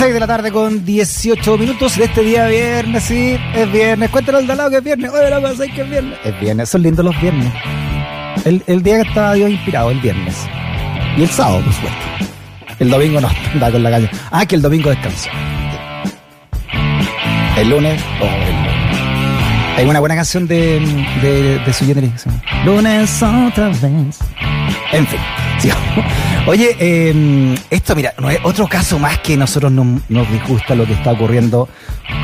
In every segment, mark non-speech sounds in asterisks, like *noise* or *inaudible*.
6 de la tarde con 18 minutos de este día viernes, sí, es viernes. Cuéntale al de al lado que es viernes. Oye, la cosa es que es viernes. Es viernes, son lindos los viernes. El, día que estaba Dios inspirado, el viernes. Y el sábado, por supuesto. El domingo no, *laughs* anda con la calle. Ah, que el domingo descanso. El lunes, oh, el lunes. Hay una buena canción de, de, su generación. Lunes otra vez. En fin, sigamos. Oye, eh, esto, mira, no es otro caso más que nosotros no- nos disgusta lo que está ocurriendo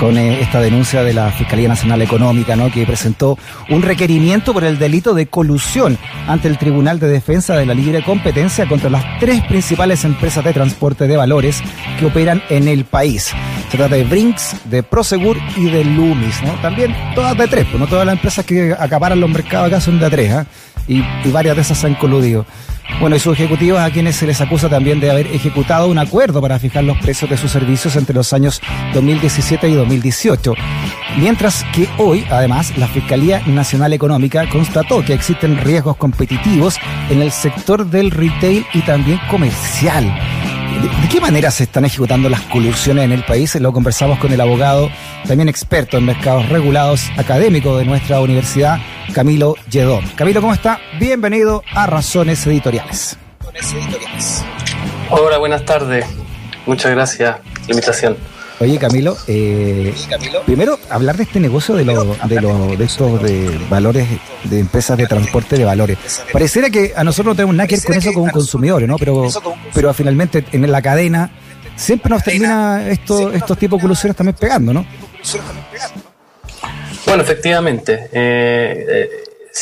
con eh, esta denuncia de la Fiscalía Nacional Económica, ¿no? Que presentó un requerimiento por el delito de colusión ante el Tribunal de Defensa de la Libre Competencia contra las tres principales empresas de transporte de valores que operan en el país. Se trata de Brinks, de Prosegur y de Loomis, ¿no? También todas de tres, pues no todas las empresas que acaparan los mercados acá son de tres, ¿ah? Y, y varias de esas se han coludido. Bueno, y sus ejecutivos a quienes se les acusa también de haber ejecutado un acuerdo para fijar los precios de sus servicios entre los años 2017 y 2018. Mientras que hoy, además, la Fiscalía Nacional Económica constató que existen riesgos competitivos en el sector del retail y también comercial. ¿De, qué manera se están ejecutando las colusiones en el país? Lo conversamos con el abogado, también experto en mercados regulados, académico de nuestra universidad, Camilo Lledó. Camilo, ¿cómo está? Bienvenido a Razones Editoriales. Hola, buenas tardes. Muchas gracias invitación. Oye, Camilo, eh, primero hablar de este negocio de, lo- de, lo- de estos de valores de empresas de transporte de valores. Pareciera que a nosotros no tenemos nada que ver con eso como consumidores, ¿no? Pero, pero finalmente en la cadena siempre nos termina esto, estos tipos de colusiones también pegando, ¿no? Bueno, efectivamente, eh,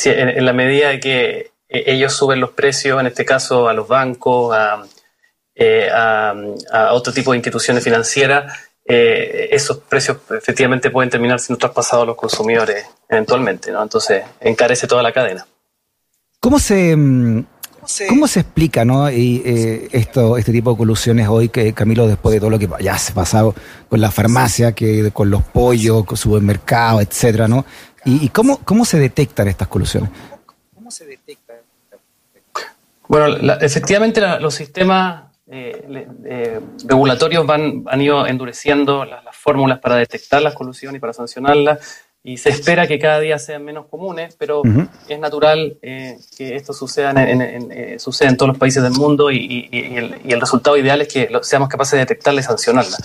eh, en la medida de que eh, ellos suben los precios, en este caso a los bancos, a, eh, a- a otro tipo de instituciones financieras, eh, esos precios efectivamente pueden terminar siendo traspasados a los consumidores eventualmente, ¿no? Entonces encarece toda la cadena. ¿Cómo se, mm, cómo se explica ¿no? y, eh, esto, este tipo de colusiones hoy, que Camilo, después de todo lo que ya se ha pasado con la farmacia, que con los pollos, con supermercados, etcétera, ¿no? ¿Y, y cómo, cómo se detectan estas colusiones? Bueno, la- efectivamente la- los sistemas eh, eh, regulatorios van, han ido endureciendo las, las fórmulas para detectar las colusiones y para sancionarlas y se espera que cada día sean menos comunes, pero es natural eh, que esto suceda en, en- en- eh, suceda en todos los países del mundo y, y- y el, y el resultado ideal es que lo- seamos capaces de detectarla y sancionarla.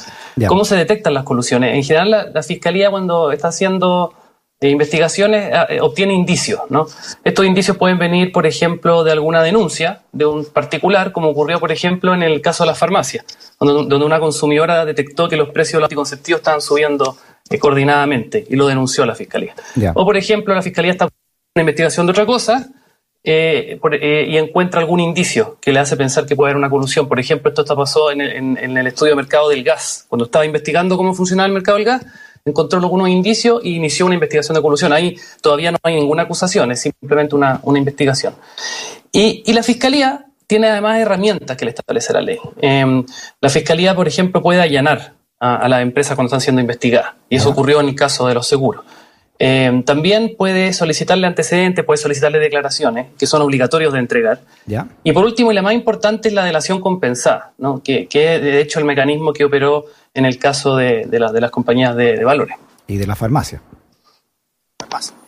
¿Cómo se detectan las colusiones? En general, la, la Fiscalía cuando está haciendo eh, investigaciones eh, eh, obtiene indicios, ¿no? Estos indicios pueden venir, por ejemplo, de alguna denuncia de un particular, como ocurrió, por ejemplo, en el caso de la farmacia, donde, donde una consumidora detectó que los precios de los anticonceptivos estaban subiendo eh, coordinadamente y lo denunció a la Fiscalía. O, por ejemplo, la Fiscalía está en una investigación de otra cosa eh, por- y encuentra algún indicio que le hace pensar que puede haber una colusión. Por ejemplo, esto está pasó en el, en- en el estudio de mercado del gas. Cuando estaba investigando cómo funcionaba el mercado del gas, encontró algunos indicios e inició una investigación de colusión. Ahí todavía no hay ninguna acusación, es simplemente una, una investigación. Y, y la Fiscalía tiene además herramientas que le establece la ley. Eh, la Fiscalía, por ejemplo, puede allanar a, a las empresas cuando están siendo investigadas. Y eso ocurrió en el caso de los seguros. Eh, también puede solicitarle antecedentes, puede solicitarle declaraciones que son obligatorios de entregar. ¿Ya? Y por último, y la más importante, es la delación compensada, ¿no? que, que es de hecho el mecanismo que operó en el caso de, de la- de las compañías de, de valores. Y de la farmacia.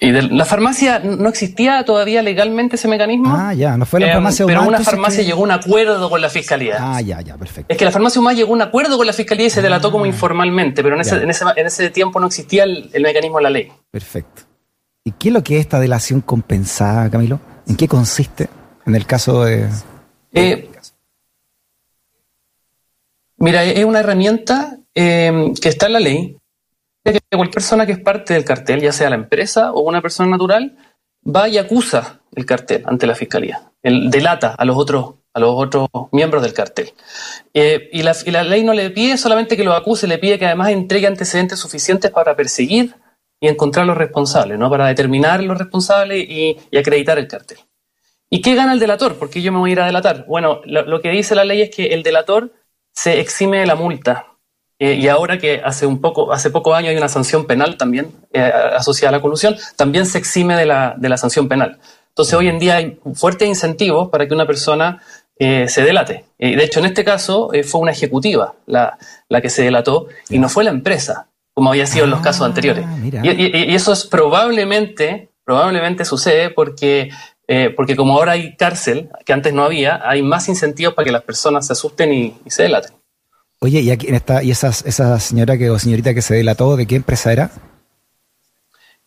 Y de la farmacia no existía todavía legalmente ese mecanismo. Ah, ya, no fue la Eh, farmacia pero Humana, una entonces, farmacia que- llegó a un acuerdo con la fiscalía. Ah, ya, ya, perfecto. Es que la farmacia humana llegó a un acuerdo con la fiscalía y se delató como informalmente, pero en ese, Ah. En ese, en ese tiempo no existía el, el mecanismo de la ley. Perfecto. ¿Y qué es lo que es esta delación compensada, Camilo? ¿En qué consiste en el caso de... Eh, mira, es una herramienta eh, que está en la ley, que cualquier persona que es parte del cartel, ya sea la empresa o una persona natural, va y acusa el cartel ante la fiscalía. Él delata a los otros, a los otros miembros del cartel. Eh, y, la, ley no le pide solamente que lo acuse, le pide que además entregue antecedentes suficientes para perseguir y encontrar los responsables, ¿no? Para determinar los responsables y, acreditar el cartel. ¿Y qué gana el delator? Porque yo me voy a ir a delatar. Bueno, lo que dice la ley es que el delator se exime de la multa. Eh, y ahora que hace un poco, hace pocos años hay una sanción penal también eh, asociada a la colusión, también se exime de la, de la sanción penal. Entonces hoy en día hay fuertes incentivos para que una persona eh, se delate. Y de hecho, en este caso fue una ejecutiva la, la, que se delató y no fue la empresa, como había sido en los ah, casos anteriores. Y, y, eso es probablemente, probablemente sucede porque, eh, porque como ahora hay cárcel, que antes no había, hay más incentivos para que las personas se asusten y, se delaten. Oye, y aquí en esta, y esa señora que, o señorita que se delató, ¿de qué empresa era?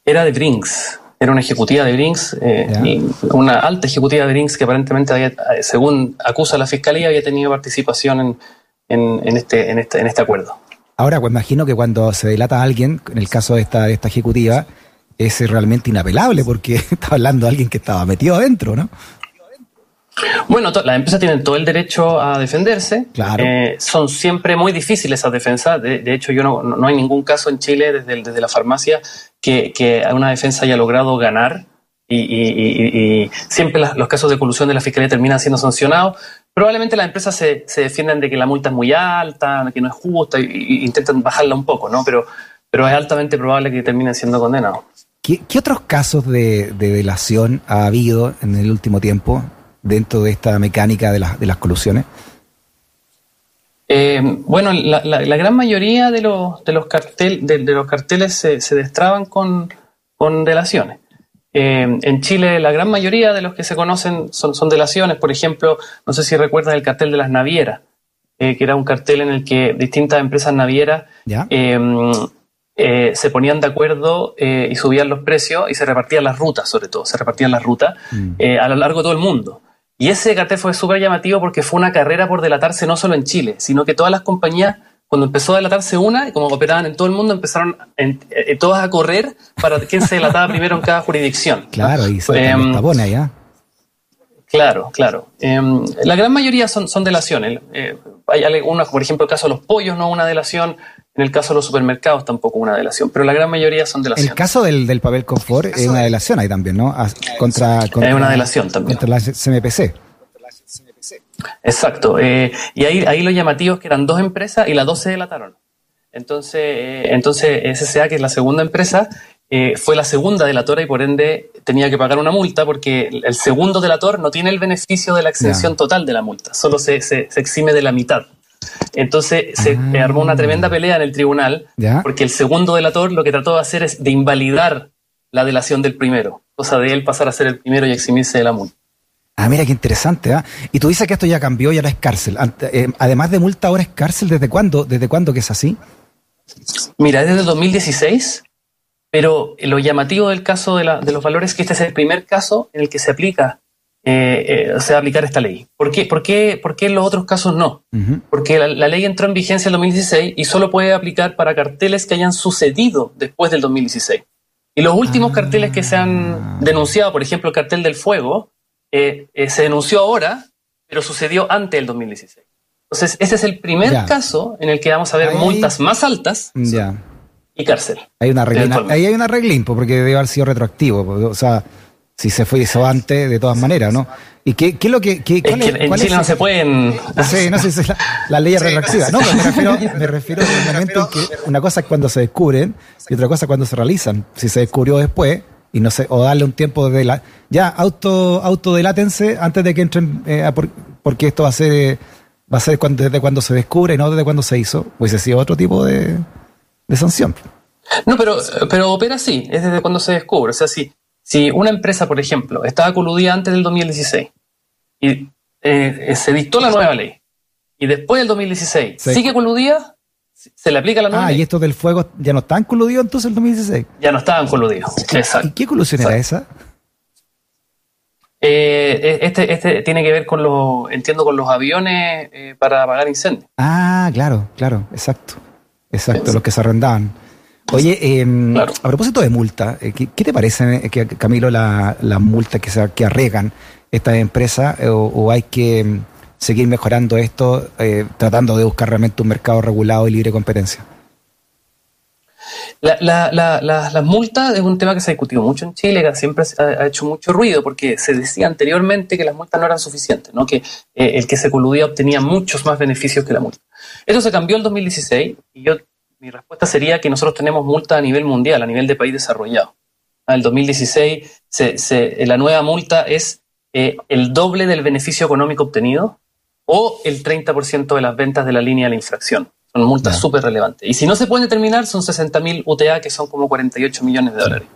Era de Brinks era una ejecutiva de Brinks, eh, una alta ejecutiva de Brinks que aparentemente, había, según acusa la fiscalía, había tenido participación en, este, en, este, en este acuerdo. Ahora, pues imagino que cuando se delata a alguien, en el caso de esta, de esta ejecutiva, es realmente inapelable porque *laughs* está hablando de alguien que estaba metido adentro, ¿no? Bueno, las empresas tienen todo el derecho a defenderse. Claro. Eh, son siempre muy difíciles esas defensas. De, hecho, yo no, no, hay ningún caso en Chile desde, desde la farmacia que, que, una defensa haya logrado ganar. Y, y, siempre los casos de colusión de la fiscalía terminan siendo sancionados. Probablemente las empresas se, se defienden de que la multa es muy alta, que no es justa, e intentan bajarla un poco, ¿no? Pero, pero es altamente probable que terminen siendo condenados. ¿Qué, qué otros casos de, de delación ha habido en el último tiempo? Dentro de esta mecánica de, de las colusiones? Eh, bueno, la, gran mayoría de los, de los, cartel, de, los carteles se, destraban con, con delaciones. Eh, en Chile, la gran mayoría de los que se conocen son, son delaciones. Por ejemplo, no sé si recuerdas el cartel de las navieras, eh, que era un cartel en el que distintas empresas navieras se ponían de acuerdo y subían los precios y se repartían las rutas, sobre todo, se repartían las rutas mm. a lo largo de todo el mundo. Y ese cartel fue súper llamativo porque fue una carrera por delatarse no solo en Chile, sino que todas las compañías, cuando empezó a delatarse una, y como operaban en todo el mundo, empezaron eh, todas a correr para quién se delataba *laughs* primero en cada jurisdicción. Claro, y se allá. Claro, claro. Em, la gran mayoría son, son delaciones. Eh, hay algunas, por ejemplo, el caso de los pollos, no una delación. En el caso de los supermercados tampoco una delación, pero la gran mayoría son delaciones. El caso del, del papel confort es una delación ahí también, ¿no? Contra, contra, es una delación también. Contra la CMPC. Exacto. Eh, y ahí, ahí lo llamativo es que eran dos empresas y las dos se delataron. Entonces, eh, entonces SSA, que es la segunda empresa, eh, fue la segunda delatora y por ende tenía que pagar una multa porque el segundo delator no tiene el beneficio de la exención total de la multa, solo se, se, se exime de la mitad. Entonces se ah. armó una tremenda pelea en el tribunal porque el segundo delator lo que trató de hacer es de invalidar la delación del primero, cosa de él pasar a ser el primero y eximirse de la multa. Ah, mira qué interesante. ¿ah? Y tú dices que esto ya cambió y ahora es cárcel. Eh, además de multa, ahora es cárcel. ¿Desde cuándo? ¿Desde cuándo que es así? Mira, desde 2016, pero lo llamativo del caso de, de, los valores es que este es el primer caso en el que se aplica eh, eh, se aplicar esta ley. ¿Por qué, por qué, por qué en los otros casos no? Porque la, ley entró en vigencia en 2016 y solo puede aplicar para carteles que hayan sucedido después del 2016. Y los últimos ah. carteles que se han denunciado, por ejemplo, el cartel del fuego, eh, eh, se denunció ahora, pero sucedió antes del 2016. Entonces, ese es el primer caso en el que vamos a ver multas más altas y cárcel. Hay una regla, ahí hay una regla, porque debe haber sido retroactivo. O sea, si se fue hizo antes, de todas maneras, ¿no? ¿Y qué, qué es lo que.? Qué, es que en Chile no se pueden. *laughs* Sí, no sé si es la, ley es retroactiva. No, me refiero, *laughs* me refiero al momento en que una cosa es cuando se descubren y otra cosa es cuando se realizan. Si se descubrió después, y no sé, o darle un tiempo de la. Ya, auto, autodelátense antes de que entren, eh, porque esto va a ser. Va a ser cuando, desde cuando se descubre, no desde cuando se hizo. Pues ha sido otro tipo de, de sanción. No, pero, pero opera así, es desde cuando se descubre. O sea, si, si una empresa, por ejemplo, estaba coludida antes del 2016 y eh, se dictó la nueva ley y después del 2016 sigue coludida, se le aplica la nueva ah, ley. y estos del fuego ya no están coludidos entonces el 2016. Ya no estaban coludidos. ¿Y qué colusión era esa? Eh, este, este tiene que ver con los, entiendo, con los aviones eh, para apagar incendios. Ah, claro, claro, exacto. Exacto, los que se arrendaban. Oye, em, a propósito de multa, eh, ¿qué, te parece, eh, que, Camilo, las la multas que, se, que arregan estas empresas eh, o, hay que em, seguir mejorando esto tratando de buscar realmente un mercado regulado y libre de competencia? las multas es un tema que se ha discutido mucho en Chile, que siempre ha, hecho mucho ruido, porque se decía anteriormente que las multas no eran suficientes, ¿no? que el que se coludía obtenía muchos más beneficios que la multa. Eso se cambió en 2016 y yo mi respuesta sería que nosotros tenemos multa a nivel mundial, a nivel de país desarrollado. En el 2016 la nueva multa es eh, el doble del beneficio económico obtenido o el 30% de las ventas de la línea de la infracción. Son multas súper relevantes. Y si no se pueden determinar, son 60.000 UTA, que son como 48 millones de dólares.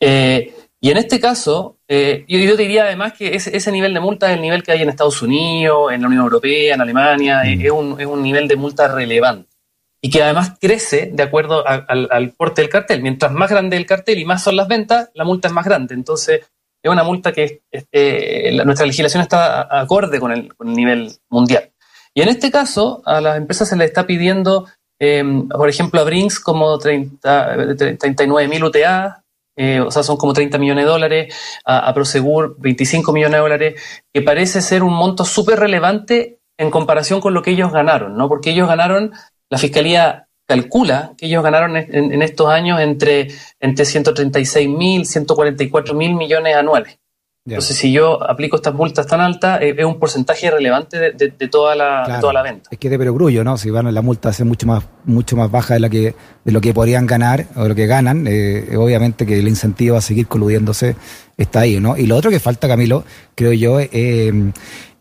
Eh, y en este caso, eh, yo, diría además que ese, ese, nivel de multa es el nivel que hay en Estados Unidos, en la Unión Europea, en Alemania, mm. es, un, es, un, nivel de multa relevante. Y que además crece de acuerdo al, porte del cartel. Mientras más grande el cartel y más son las ventas, la multa es más grande. Entonces, es una multa que este, nuestra legislación está acorde con el, nivel mundial. Y en este caso, a las empresas se les está pidiendo, eh, por ejemplo, a Brinks como 30, 39 mil UTA, eh, o sea, son como 30 millones de dólares, a, Prosegur 25 millones de dólares, que parece ser un monto súper relevante en comparación con lo que ellos ganaron, ¿no? Porque ellos ganaron, la Fiscalía calcula que ellos ganaron en, estos años entre, entre 136 mil, 144 mil millones anuales. Entonces, si yo aplico estas multas tan altas, eh, es un porcentaje relevante de, toda, la, toda la venta. Es que de perogrullo, ¿no? Si van la multa ser mucho más, mucho más baja de, la que, de lo que podrían ganar o de lo que ganan, eh, obviamente que el incentivo a seguir coludiéndose está ahí, ¿no? Y lo otro que falta, Camilo, creo yo, eh,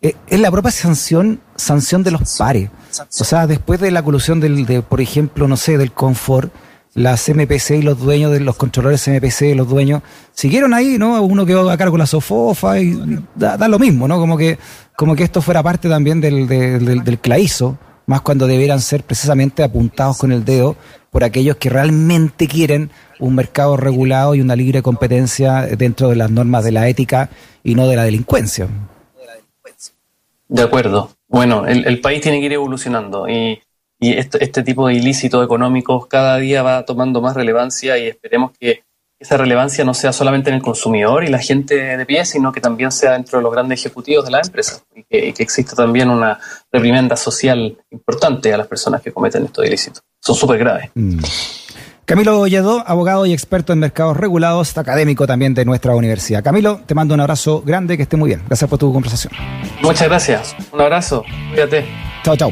es la propia sanción, sanción de los pares. O sea, después de la colusión del, de, por ejemplo, no sé, del confort, las MPC y los dueños de los controladores MPC y los dueños siguieron ahí, ¿no? Uno quedó a cargo de la sofofa y da, lo mismo, ¿no? Como que, como que esto fuera parte también del, del, del, claizo, más cuando debieran ser precisamente apuntados con el dedo por aquellos que realmente quieren un mercado regulado y una libre competencia dentro de las normas de la ética y no de la delincuencia. De acuerdo. Bueno, el, el país tiene que ir evolucionando y y este, tipo de ilícitos económicos cada día va tomando más relevancia y esperemos que esa relevancia no sea solamente en el consumidor y la gente de pie, sino que también sea dentro de los grandes ejecutivos de la empresa y que, exista también una reprimenda social importante a las personas que cometen estos ilícitos. Son súper graves. Mm. Camilo Olledo, abogado y experto en mercados regulados, académico también de nuestra universidad. Camilo, te mando un abrazo grande, que esté muy bien. Gracias por tu conversación. Muchas gracias. Un abrazo. Cuídate. Chao, chao.